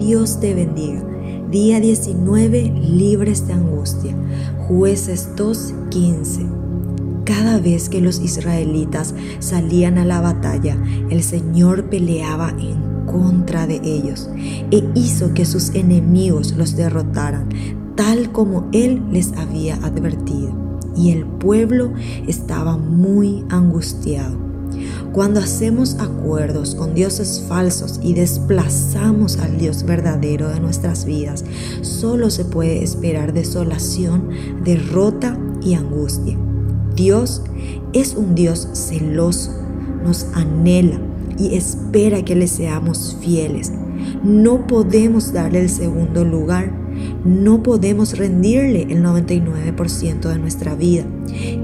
Dios te bendiga. Día 19, libres de angustia. Jueces 2.15. Cada vez que los israelitas salían a la batalla, el Señor peleaba en contra de ellos e hizo que sus enemigos los derrotaran, tal como Él les había advertido. Y el pueblo estaba muy angustiado. Cuando hacemos acuerdos con dioses falsos y desplazamos al Dios verdadero de nuestras vidas, solo se puede esperar desolación, derrota y angustia. Dios es un Dios celoso, nos anhela y espera que le seamos fieles. No podemos darle el segundo lugar no podemos rendirle el 99% de nuestra vida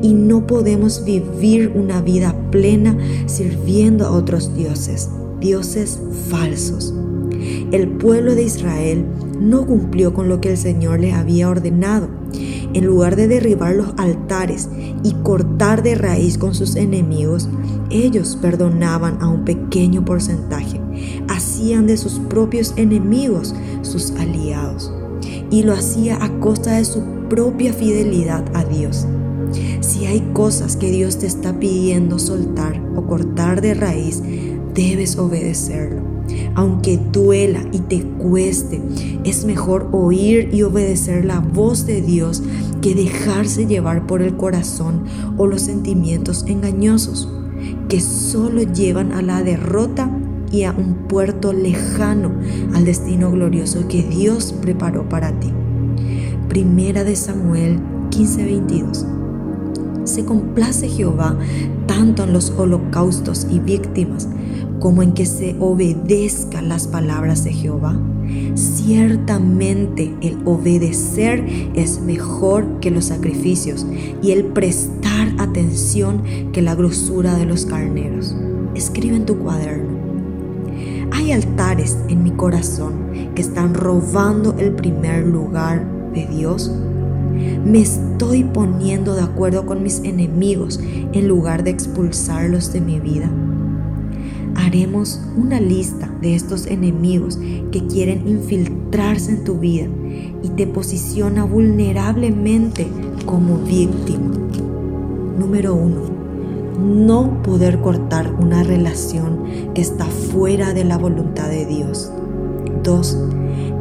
y no podemos vivir una vida plena sirviendo a otros dioses, dioses falsos. El pueblo de Israel no cumplió con lo que el Señor les había ordenado. En lugar de derribar los altares y cortar de raíz con sus enemigos, ellos perdonaban a un pequeño porcentaje. Hacían de sus propios enemigos sus aliados y lo hacía a costa de su propia fidelidad a Dios. Si hay cosas que Dios te está pidiendo soltar o cortar de raíz, debes obedecerlo. Aunque duela y te cueste, es mejor oír y obedecer la voz de Dios que dejarse llevar por el corazón o los sentimientos engañosos que solo llevan a la derrota y a un puerto lejano al destino glorioso que Dios preparó para ti. Primera de Samuel 15:22. Se complace Jehová tanto en los holocaustos y víctimas como en que se obedezcan las palabras de Jehová. Ciertamente el obedecer es mejor que los sacrificios y el prestar atención que la grosura de los carneros. Escribe en tu cuaderno. Altares en mi corazón que están robando el primer lugar de Dios. Me estoy poniendo de acuerdo con mis enemigos en lugar de expulsarlos de mi vida. Haremos una lista de estos enemigos que quieren infiltrarse en tu vida y te posiciona vulnerablemente como víctima. Número uno no poder cortar una relación está fuera de la voluntad de Dios. 2.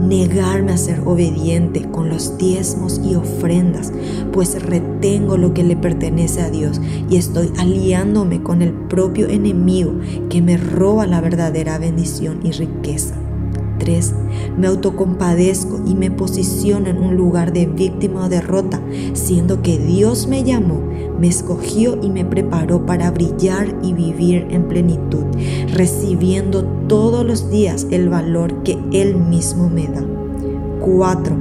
Negarme a ser obediente con los diezmos y ofrendas, pues retengo lo que le pertenece a Dios y estoy aliándome con el propio enemigo que me roba la verdadera bendición y riqueza. 3. Me autocompadezco y me posiciono en un lugar de víctima o derrota, siendo que Dios me llamó, me escogió y me preparó para brillar y vivir en plenitud, recibiendo todos los días el valor que Él mismo me da. 4.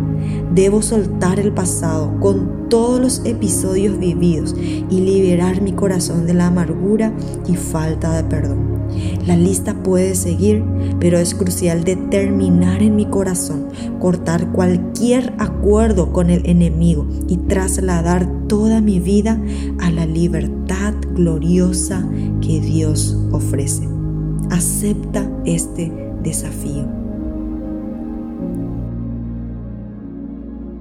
Debo soltar el pasado con todos los episodios vividos y liberar mi corazón de la amargura y falta de perdón. La lista puede seguir, pero es crucial determinar en mi corazón, cortar cualquier acuerdo con el enemigo y trasladar toda mi vida a la libertad gloriosa que Dios ofrece. Acepta este desafío.